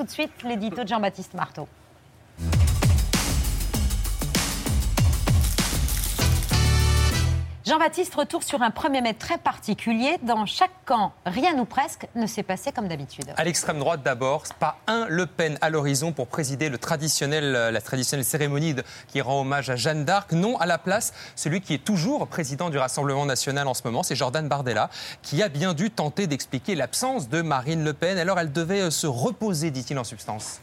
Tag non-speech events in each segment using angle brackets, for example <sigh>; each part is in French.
tout de suite l'édito de Jean-Baptiste Marteau. Jean-Baptiste, retour sur un 1er mai très particulier. Dans chaque camp, rien ou presque ne s'est passé comme d'habitude. À l'extrême droite d'abord, pas un Le Pen à l'horizon pour présider traditionnel, la traditionnelle cérémonie qui rend hommage à Jeanne d'Arc. Non, à la place, celui qui est toujours président du Rassemblement national en ce moment, c'est Jordan Bardella, qui a bien dû tenter d'expliquer l'absence de Marine Le Pen. Alors elle devait euh, se reposer, dit-il en substance.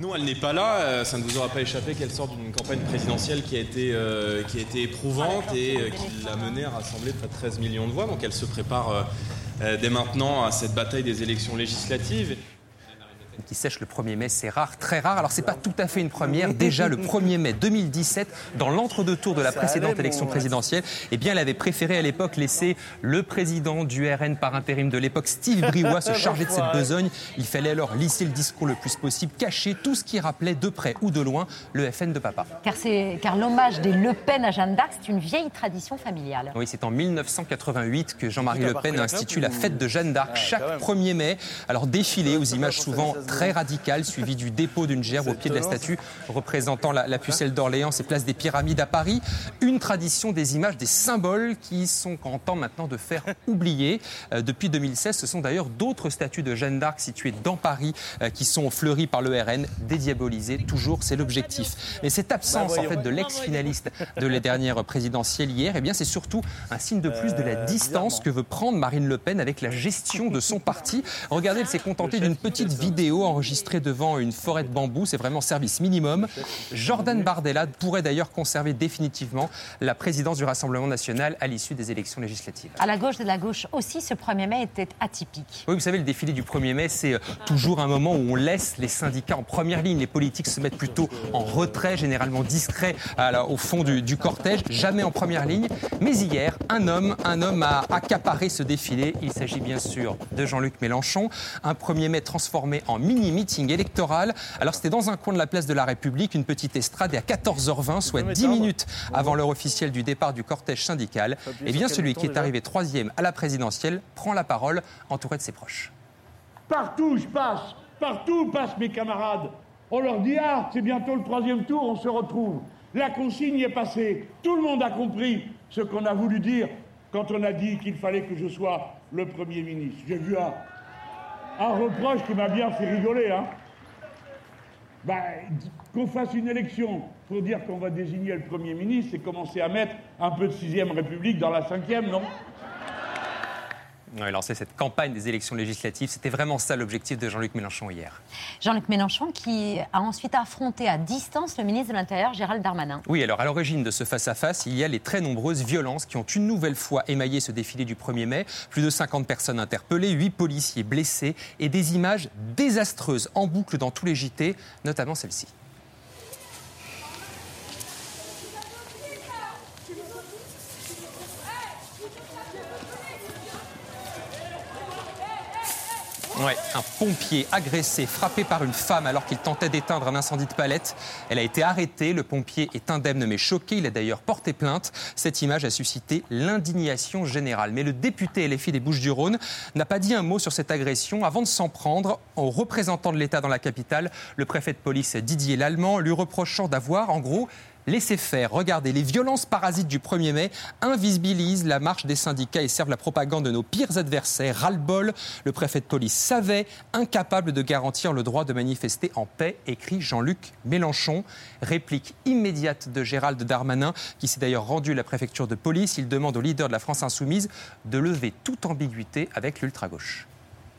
Non, elle n'est pas là. Euh, ça ne vous aura pas échappé qu'elle sort d'une campagne présidentielle qui a été, euh, qui a été éprouvante et euh, qui l'a menée à rassembler près de 13 millions de voix. Donc elle se prépare dès maintenant à cette bataille des élections législatives qui sèche le 1er mai, c'est rare, très rare. Alors c'est pas tout à fait une première. Déjà le 1er mai 2017, dans l'entre-deux tours de la précédente élection présidentielle, eh bien elle avait préféré à l'époque laisser le président du RN par intérim de l'époque, Steve Briouat, se charger de cette besogne. Il fallait alors lisser le discours le plus possible, cacher tout ce qui rappelait de près ou de loin le FN de papa. Car, car l'hommage des Le Pen à Jeanne d'Arc, c'est une vieille tradition familiale. Oui, c'est en 1988 que Jean-Marie Le Pen a institué la fête de Jeanne d'Arc chaque 1er mai. Alors défilé aux images souvent très radical, suivi du dépôt d'une gerbe au pied de la statue représentant la, pucelle d'Orléans et place des Pyramides à Paris. Une tradition des images, des symboles qui sont en temps maintenant de faire <laughs> oublier. Euh, depuis 2016, ce sont d'ailleurs d'autres statues de Jeanne d'Arc situées dans Paris euh, qui sont fleuries par le RN, dédiabolisées. Toujours, c'est l'objectif. Mais cette absence bah, en fait de l'ex-finaliste de la dernière présidentielle hier, eh bien c'est surtout un signe de plus de la euh, distance que veut prendre Marine Le Pen avec la gestion de son parti. Regardez, elle s'est contentée d'une petite vidéo enregistrée devant une forêt de bambou. C'est vraiment service minimum. Jordan Bardella pourrait d'ailleurs conserver définitivement la présidence du Rassemblement national à l'issue des élections législatives. À la gauche de la gauche aussi, ce 1er mai était atypique. Oui, vous savez, le défilé du 1er mai, c'est euh, toujours un moment où on laisse les syndicats en première ligne. Les politiques se mettent plutôt en retrait, généralement discret au fond du, du, cortège, jamais en première ligne. Mais hier, un homme, un homme a accaparé ce défilé. Il s'agit bien sûr de Jean-Luc Mélenchon. Un 1er mai transformé en mini-mini électoral. Alors c'était dans un coin de la place de la République, une petite estrade, et à 14h20, soit 10 minutes avant l'heure officielle du départ du cortège syndical, eh bien celui qui est arrivé troisième à la présidentielle prend la parole entouré de ses proches. Partout je passe, partout passent mes camarades. On leur dit ah c'est bientôt le troisième tour, on se retrouve. La consigne est passée, tout le monde a compris ce qu'on a voulu dire quand on a dit qu'il fallait que je sois le Premier ministre. J'ai vu un, un reproche qui m'a bien fait rigoler. Hein. Ben, qu'on fasse une élection pour dire qu'on va désigner le Premier ministre, c'est commencer à mettre un peu de sixième République dans la cinquième, non? A lancé cette campagne des élections législatives. C'était vraiment ça l'objectif de Jean-Luc Mélenchon hier. Jean-Luc Mélenchon qui a ensuite affronté à distance le ministre de l'Intérieur, Gérald Darmanin. Oui, alors à l'origine de ce face-à-face, il y a les très nombreuses violences qui ont une nouvelle fois émaillé ce défilé du 1er mai. Plus de 50 personnes interpellées, 8 policiers blessés et des images désastreuses en boucle dans tous les JT, notamment celle-ci. Ouais, un pompier agressé, frappé par une femme alors qu'il tentait d'éteindre un incendie de palette. Elle a été arrêtée. Le pompier est indemne mais choqué. Il a d'ailleurs porté plainte. Cette image a suscité l'indignation générale. Mais le député LFI des Bouches-du-Rhône n'a pas dit un mot sur cette agression avant de s'en prendre au représentant de l'État dans la capitale, le préfet de police Didier Lallemand, lui reprochant d'avoir, en gros, laissez faire. Regardez, les violences parasites du 1er mai invisibilisent la marche des syndicats et servent la propagande de nos pires adversaires. Ras-le-bol, le préfet de police savait, incapable de garantir le droit de manifester en paix, écrit Jean-Luc Mélenchon. Réplique immédiate de Gérald Darmanin, qui s'est d'ailleurs rendu à la préfecture de police. Il demande au leader de la France insoumise de lever toute ambiguïté avec l'ultra-gauche.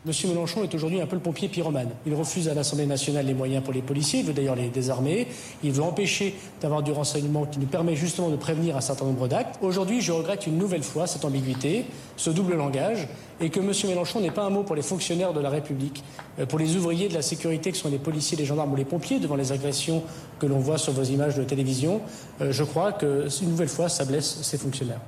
Monsieur Mélenchon est aujourd'hui un peu le pompier pyromane. Il refuse à l'Assemblée nationale les moyens pour les policiers, il veut d'ailleurs les désarmer, il veut empêcher d'avoir du renseignement qui nous permet justement de prévenir un certain nombre d'actes. Aujourd'hui, je regrette une nouvelle fois cette ambiguïté, ce double langage, et que Monsieur Mélenchon n'ait pas un mot pour les fonctionnaires de la République, euh, pour les ouvriers de la sécurité que sont les policiers, les gendarmes ou les pompiers devant les agressions que l'on voit sur vos images de télévision. Euh, je crois que, une nouvelle fois, ça blesse ces fonctionnaires.